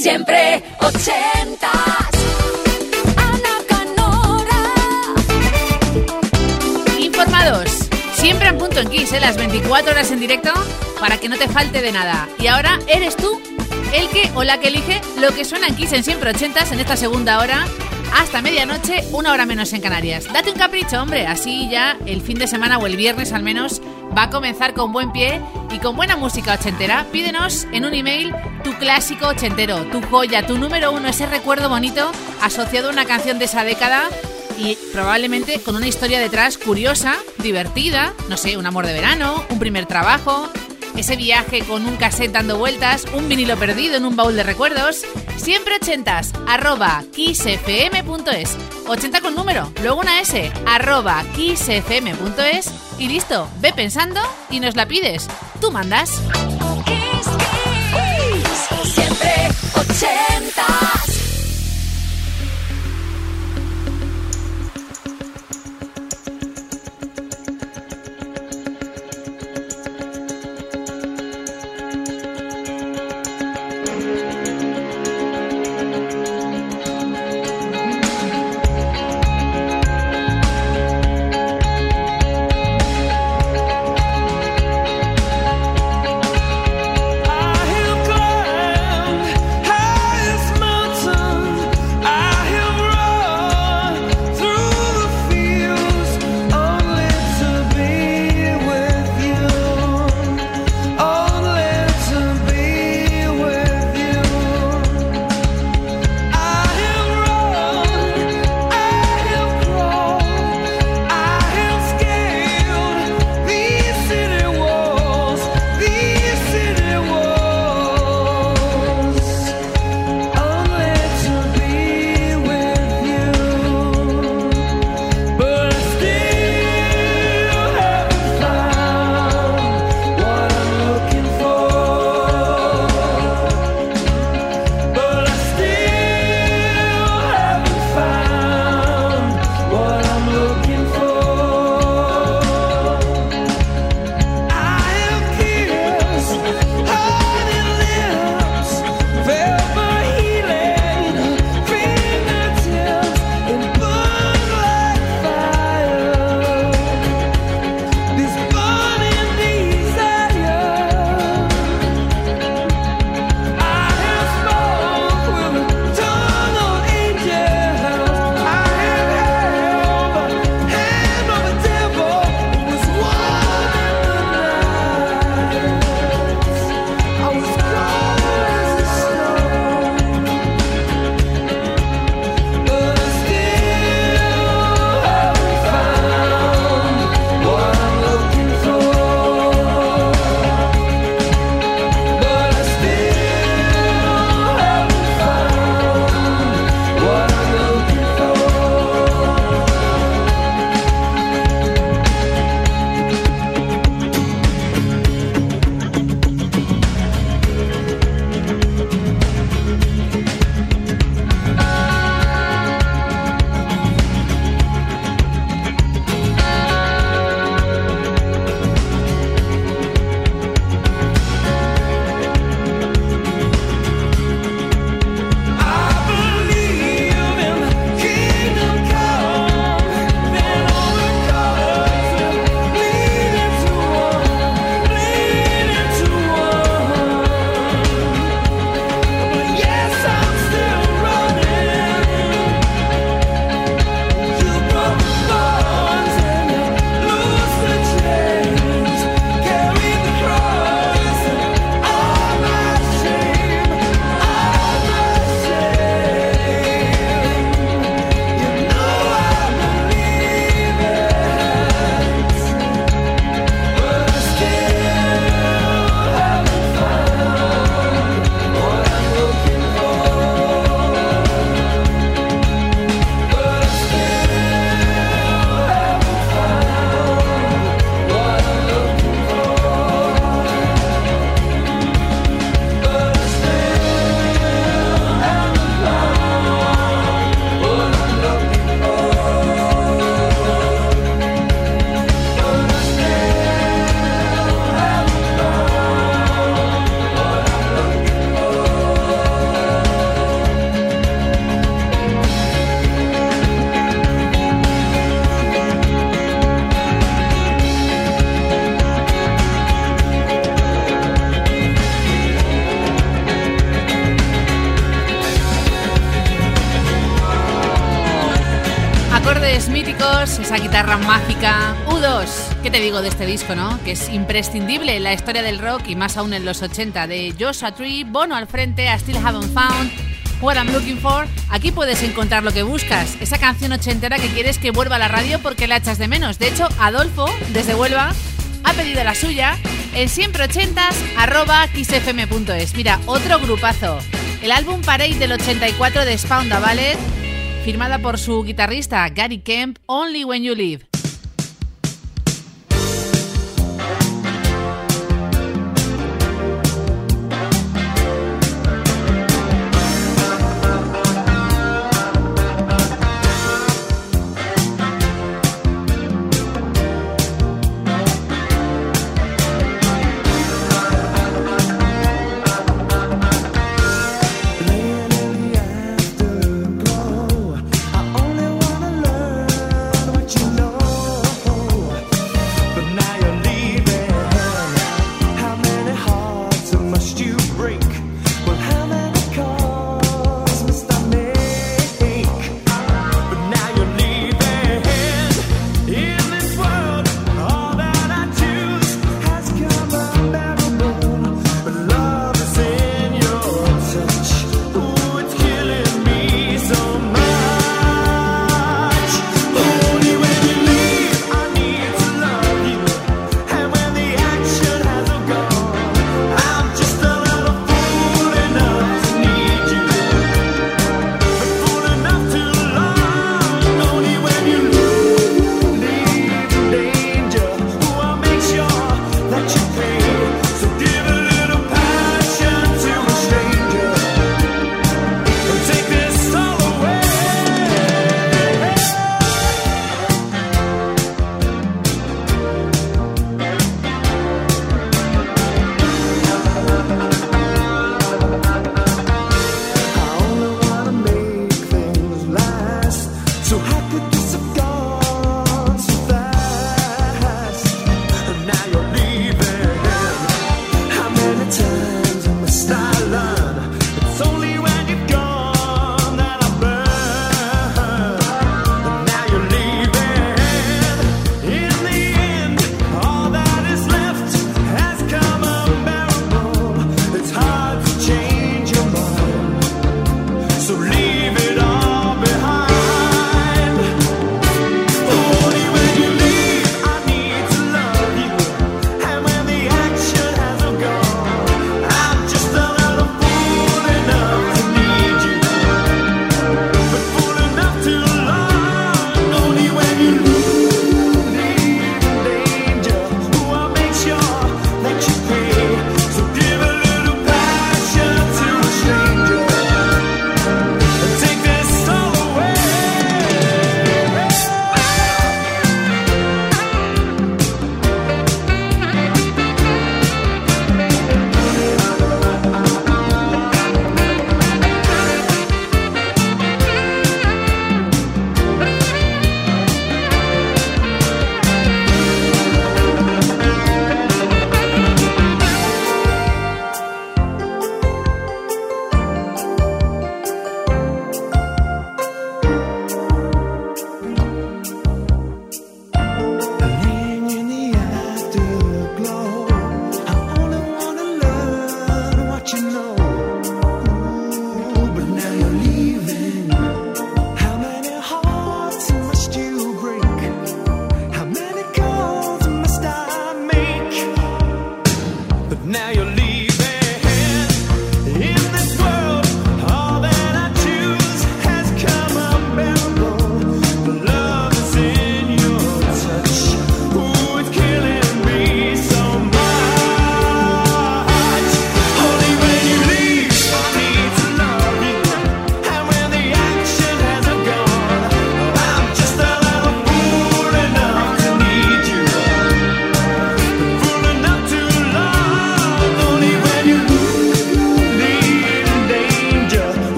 Siempre ochentas. Ana Canora. Informados. Siempre en punto en Kiss, ¿eh? las 24 horas en directo para que no te falte de nada. Y ahora eres tú el que o la que elige lo que suena en Kiss en siempre ochentas en esta segunda hora hasta medianoche, una hora menos en Canarias. Date un capricho, hombre, así ya el fin de semana o el viernes al menos va a comenzar con buen pie y con buena música ochentera. Pídenos en un email tu clásico ochentero, tu joya, tu número uno, ese recuerdo bonito asociado a una canción de esa década y probablemente con una historia detrás curiosa, divertida, no sé, un amor de verano, un primer trabajo, ese viaje con un cassette dando vueltas, un vinilo perdido en un baúl de recuerdos. Siempre ochentas, arroba kissfm.es. 80 con número, luego una S, arroba kissfm.es y listo, ve pensando y nos la pides. Tú mandas. Siempre 80. Guitarra mágica. U2, ¿qué te digo de este disco, no? Que es imprescindible en la historia del rock y más aún en los 80 de Joshua Tree, Bono al frente, I Still Haven't Found, What I'm Looking For. Aquí puedes encontrar lo que buscas, esa canción ochentera que quieres que vuelva a la radio porque la echas de menos. De hecho, Adolfo, desde Huelva, ha pedido la suya en xfm.es. Mira, otro grupazo. El álbum Parade del 84 de Spaunda Ballet firmada por su guitarrista Gary Kemp, Only When You Leave.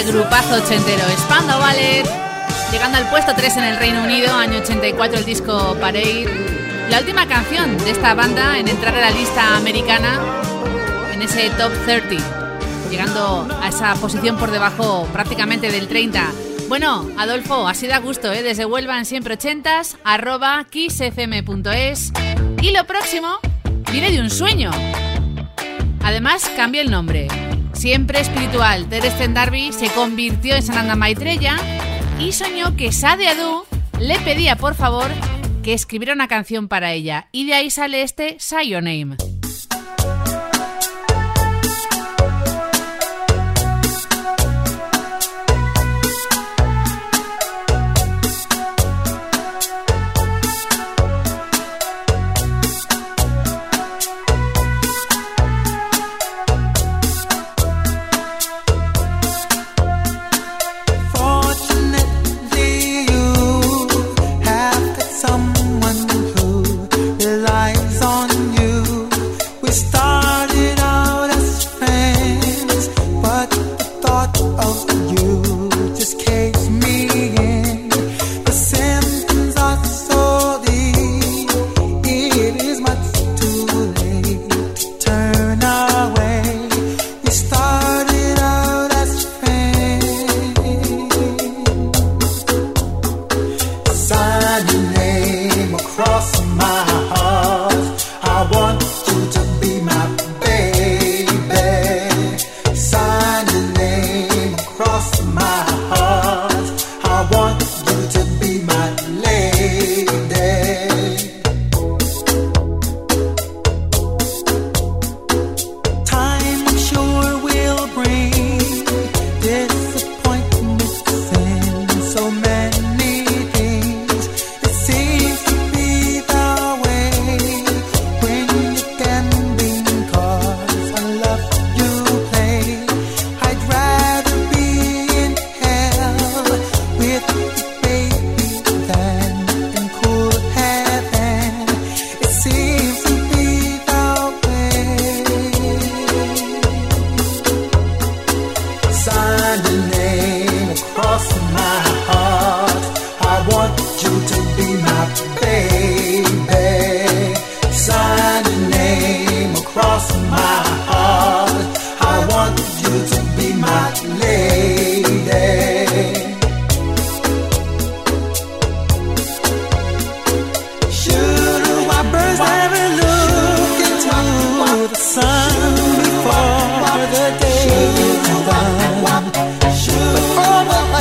Este grupazo ochentero. Spando Ballet, llegando al puesto 3 en el Reino Unido, año 84 el disco Parade. La última canción de esta banda en entrar a la lista americana en ese top 30, llegando a esa posición por debajo prácticamente del 30. Bueno, Adolfo, así da gusto, ¿eh? Desde Huelva en siempre ochentas, arroba kissfm.es. Y lo próximo viene de un sueño. Además, cambia el nombre. Siempre espiritual, Teresten Darby se convirtió en Sananda Maitreya y soñó que Sade Adu le pedía por favor que escribiera una canción para ella. Y de ahí sale este Say Your Name.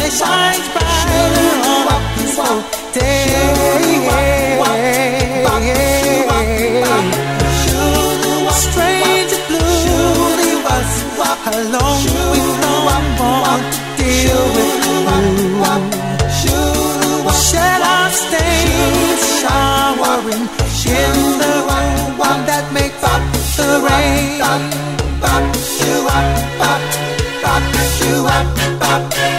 shines brighter on. Stranger blue was alone with no to deal with. Shed off stains showering in the rain that make up the rain. Bop bop, bop bop.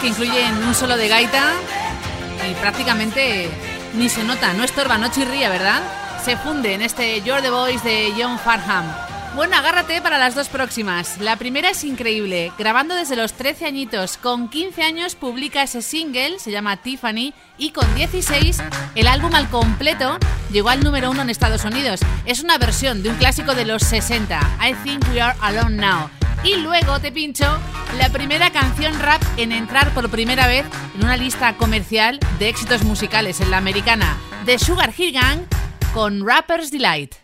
Que incluyen un solo de gaita y prácticamente ni se nota, no estorba, no chirría, ¿verdad? Se funde en este You're the Voice de John Farham. Bueno, agárrate para las dos próximas. La primera es increíble, grabando desde los 13 añitos. Con 15 años publica ese single, se llama Tiffany, y con 16 el álbum al completo llegó al número uno en Estados Unidos. Es una versión de un clásico de los 60, I Think We Are Alone Now. Y luego te pincho la primera canción rap en entrar por primera vez en una lista comercial de éxitos musicales en la americana The Sugar Hill Gang con Rapper's Delight.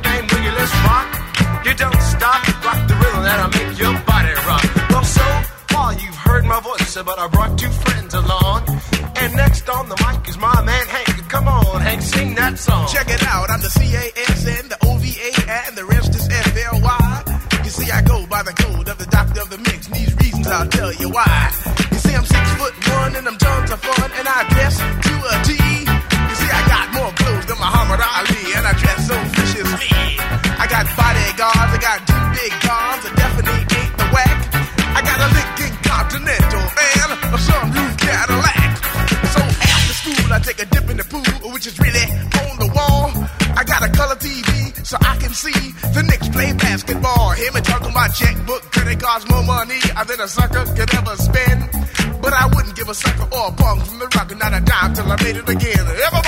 but I brought two friends along. And next on the mic is my man Hank. Come on, Hank, sing that song. Check it out, I'm the C-A-S-N, the O-V-A, and the rest is F-L-Y. You see, I go by the code of the doctor of the mix, and these reasons I'll tell you why. About checkbook, credit cards, more money than a sucker could ever spend. But I wouldn't give a sucker or a punk from the rock, not a dime till I made it again. Everybody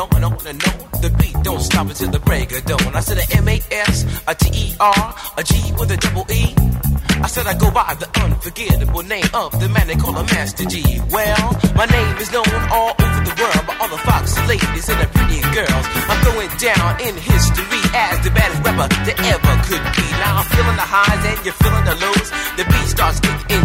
on and on and. The beat don't stop until the break of dawn. I said a M A S, a T E R, a G with a double E. I said I go by the unforgettable name of the man they call a Master G. Well, my name is known all over the world by all the foxy ladies and the pretty girls. I'm going down in history as the baddest rapper that ever could be. Now I'm feeling the highs and you're feeling the lows. The beat starts getting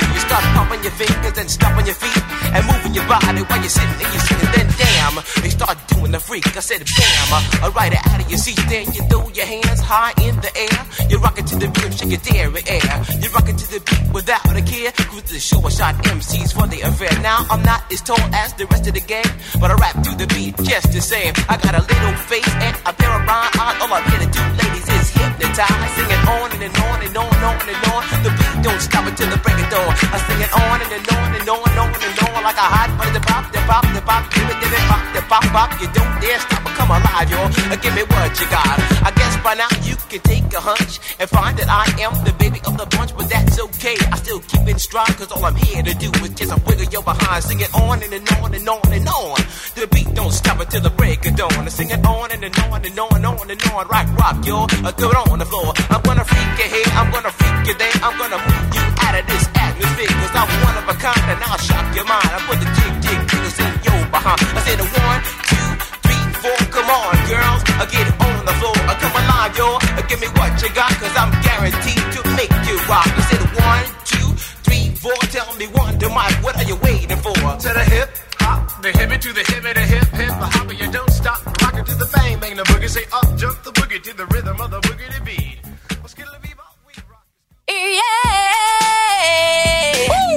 You start pumping your fingers and stomping your feet and moving your body while you're sitting and you're sitting. Then damn, they start doing the freak. I said bam, right out of your seat. Then you throw your hands high in the air. You rock it to the rhythm, shake your dairy air. You rock it to the beat without a care. Cruise the show, I shot MCs for the affair. Now I'm not as tall as the rest of the gang, but I rap to the beat just the same. I got a little face and a pair of rhyme eyes. All I'm here to do, ladies, is hypnotize. Sing it on and, and on and on and on and on. The beat don't stop until the break of dawn. I sing it on and, and on and on and on and on like a hot butter. Pop, the pop, the pop, give it, give it, pop, pop, pop. You don't dare stop or come alive, y'all. Uh, Give me what you got. I guess by now you can take a hunch and find that I am the baby of the bunch, but that's okay. I still keep in stride, cause all I'm here to do is just a wiggle your behind. Sing it on and, and on and on and on. The beat don't stop until the break of dawn. I sing it on and, and on and on and on and on. Rock, rock. Uh, throw it on the floor. I'm gonna freak you here, I'm gonna freak you there. I'm gonna move you out of this atmosphere, cause I'm one of a kind and I'll shock your mind. I put the jig, jig, jiggles in your behind. I said a one, two, three, four. Come on, girls, I get it on the floor. I come alive, yo. Uh, Give me what you got, cause I'm guaranteed to make you rock. I said one, two, three, four. Tell me one, to Mike, what are you waiting for? To the hip hop, the hip it to the hip it, the hip hip hop, you don't stop. Rock it to the bang bang, the boogie. Say up jump the boogie to the rhythm of the boogie to beat. Let's get a bebop, we rock. Yeah.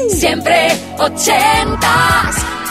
Siempre ochentas.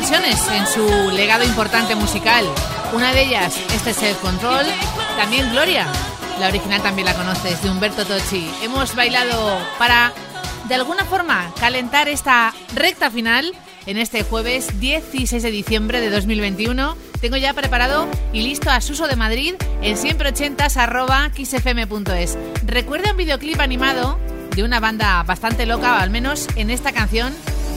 Versiones en su legado importante musical. Una de ellas, este Self Control, también Gloria. La original también la conoces, de Humberto Tocci. Hemos bailado para, de alguna forma, calentar esta recta final en este jueves 16 de diciembre de 2021. Tengo ya preparado y listo a Suso de Madrid en siempreochentas arroba xfm.es. Recuerda un videoclip animado de una banda bastante loca, al menos en esta canción,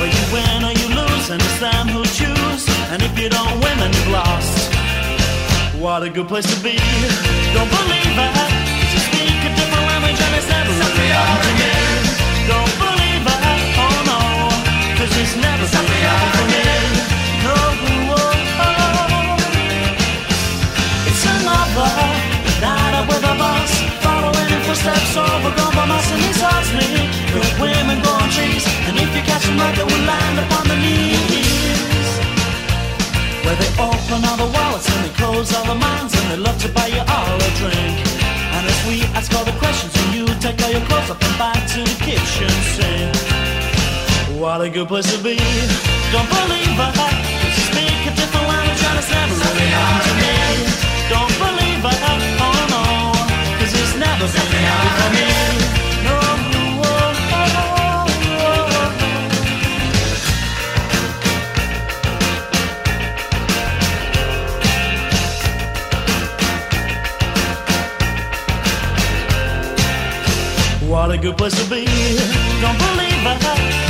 Where you win or you lose, and it's them who choose. And if you don't win, then you've lost. What a good place to be. Don't believe it. you speak a different language and it's never really happened to me. Don't believe it. Oh no. Cause it's never really happened to me. No. oh. It's another night out with a boss. Following in footsteps over compromise and he's asked me. Good women on trees. You catch them right, they will land upon the knees. Where they open all the wallets and they close all the minds and they love to buy you all a drink. And as we ask all the questions and you take all your clothes up and back to the kitchen sink. What a good place to be. Don't believe. 'cause you speak a different language and it's never really happened to me. Don't believe it. Oh no. Cause it's never been happened for me. What a good place to be. Don't believe it.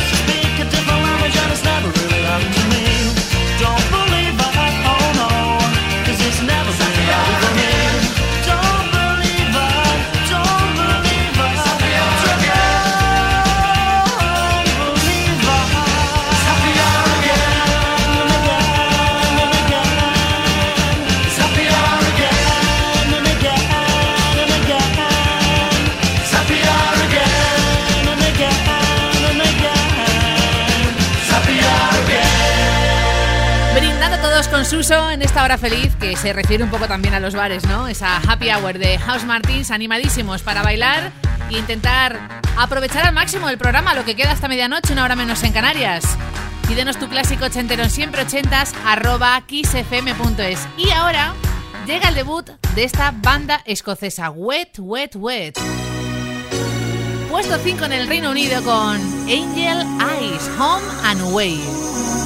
hora feliz que se refiere un poco también a los bares, ¿no? Esa happy hour de House Martins animadísimos para bailar e intentar aprovechar al máximo el programa, lo que queda hasta medianoche, una hora menos en Canarias. Pídenos tu clásico ochentero siempre ochentas arroba kissfm.es. Y ahora llega el debut de esta banda escocesa, Wet, Wet, Wet. Puesto 5 en el Reino Unido con Angel Eyes, Home and Way.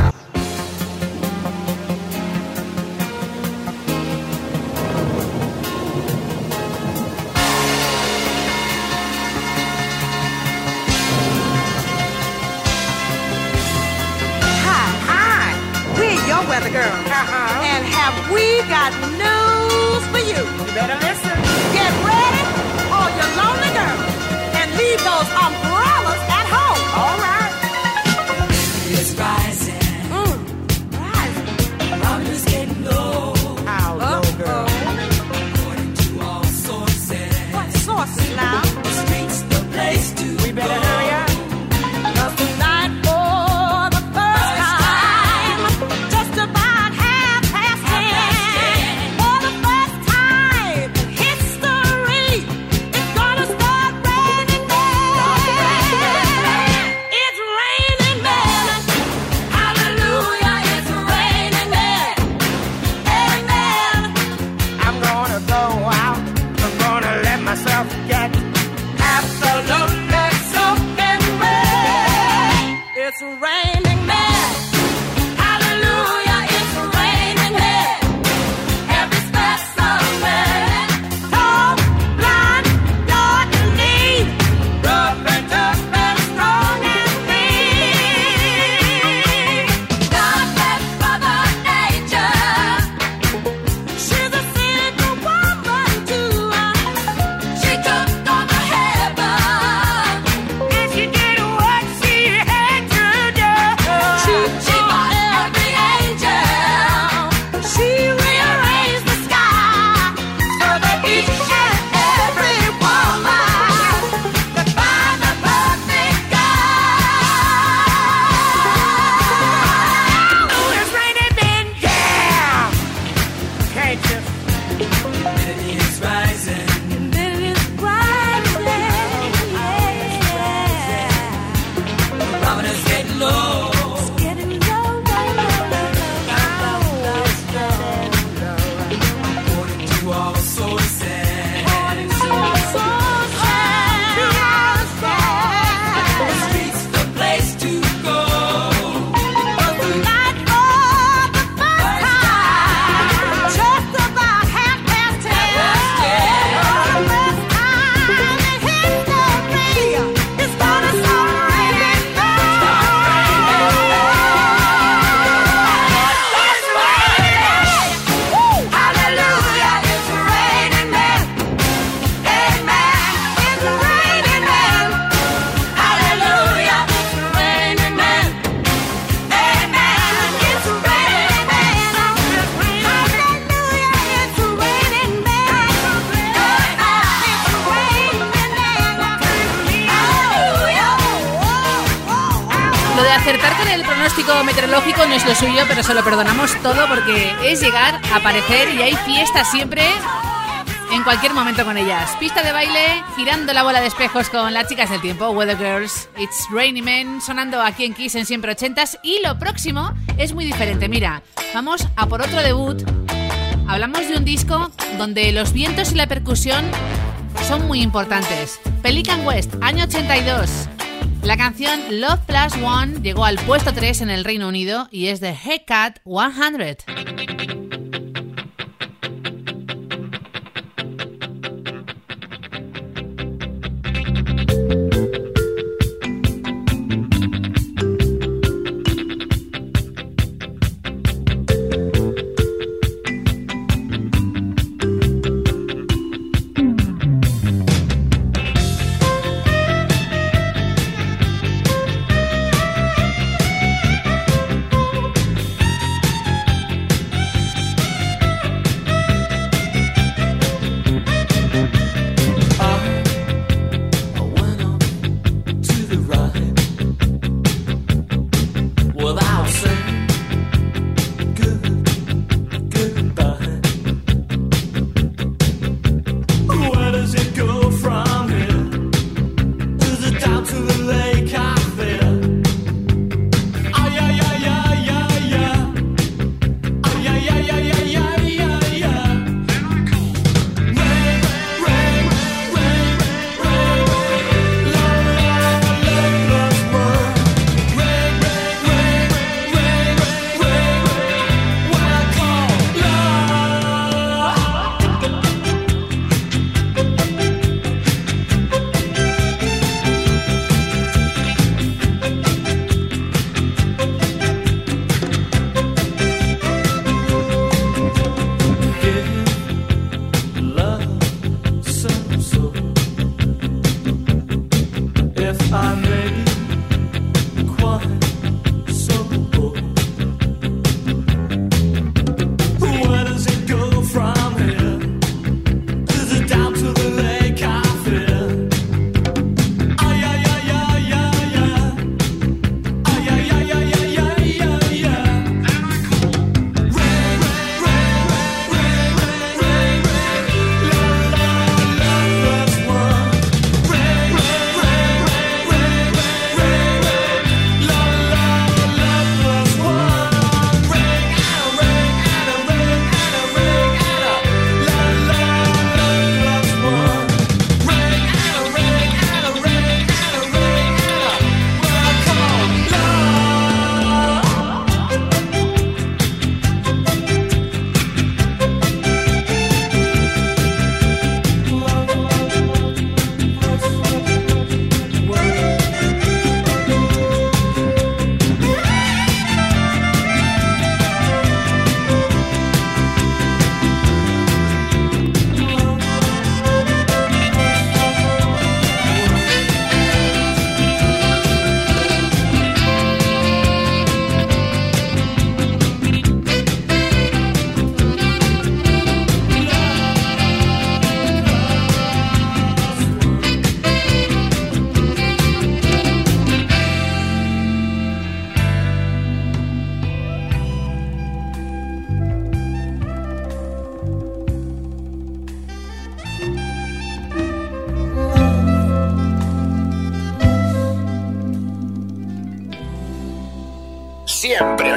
Acertar con el pronóstico meteorológico no es lo suyo, pero se lo perdonamos todo porque es llegar, aparecer y hay fiesta siempre en cualquier momento con ellas. Pista de baile, girando la bola de espejos con las chicas del tiempo, Weather Girls, It's Rainy Men, sonando aquí en Kiss en siempre ochentas. Y lo próximo es muy diferente. Mira, vamos a por otro debut. Hablamos de un disco donde los vientos y la percusión son muy importantes. Pelican West, año 82. La canción Love Plus One llegó al puesto 3 en el Reino Unido y es de Hecat 100.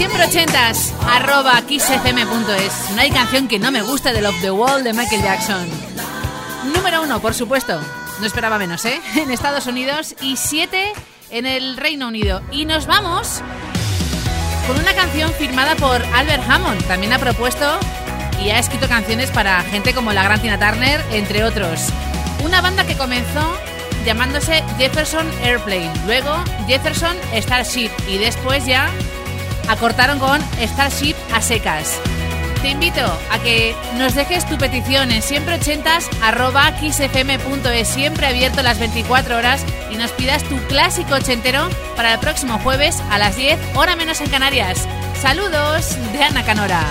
Siempre ochentas, arroba kissfm.es. No hay canción que no me guste de Love the Wall de Michael Jackson. Número uno, por supuesto. No esperaba menos, ¿eh? En Estados Unidos y siete en el Reino Unido. Y nos vamos con una canción firmada por Albert Hammond. También ha propuesto y ha escrito canciones para gente como la gran Tina Turner, entre otros. Una banda que comenzó llamándose Jefferson Airplane, luego Jefferson Starship y después ya acortaron con Starship a secas. Te invito a que nos dejes tu petición en siempre ochentas arroba xfm.es, siempre abierto las 24 horas y nos pidas tu clásico ochentero para el próximo jueves a las 10, hora menos en Canarias. Saludos de Ana Canora.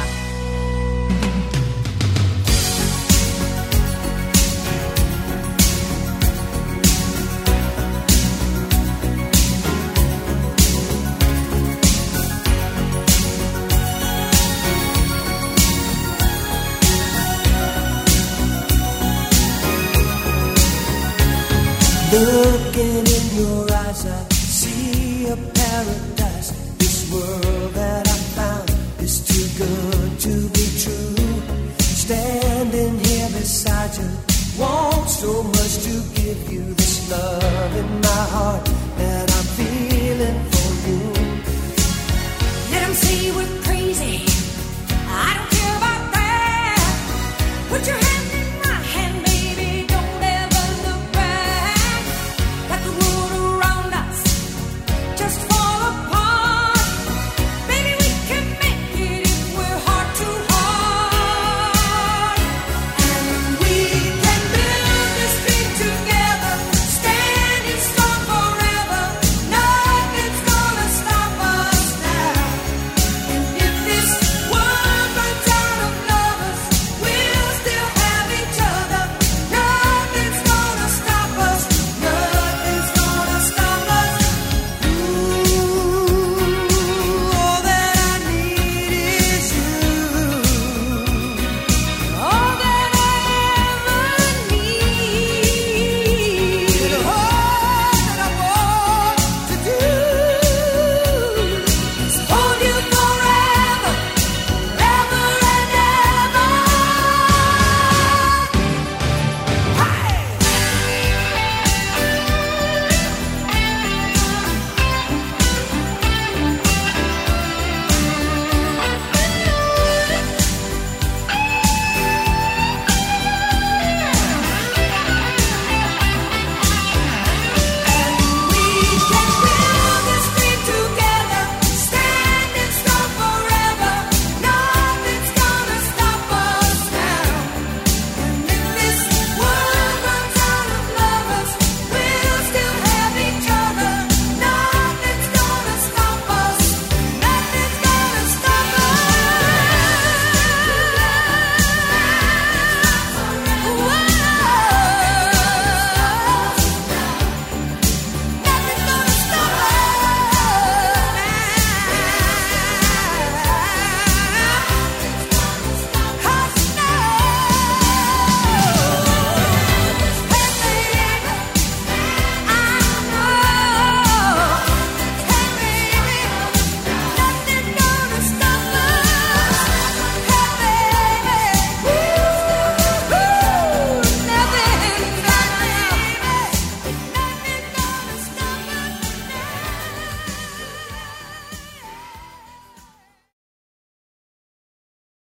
Looking in your eyes, I see a paradise. This world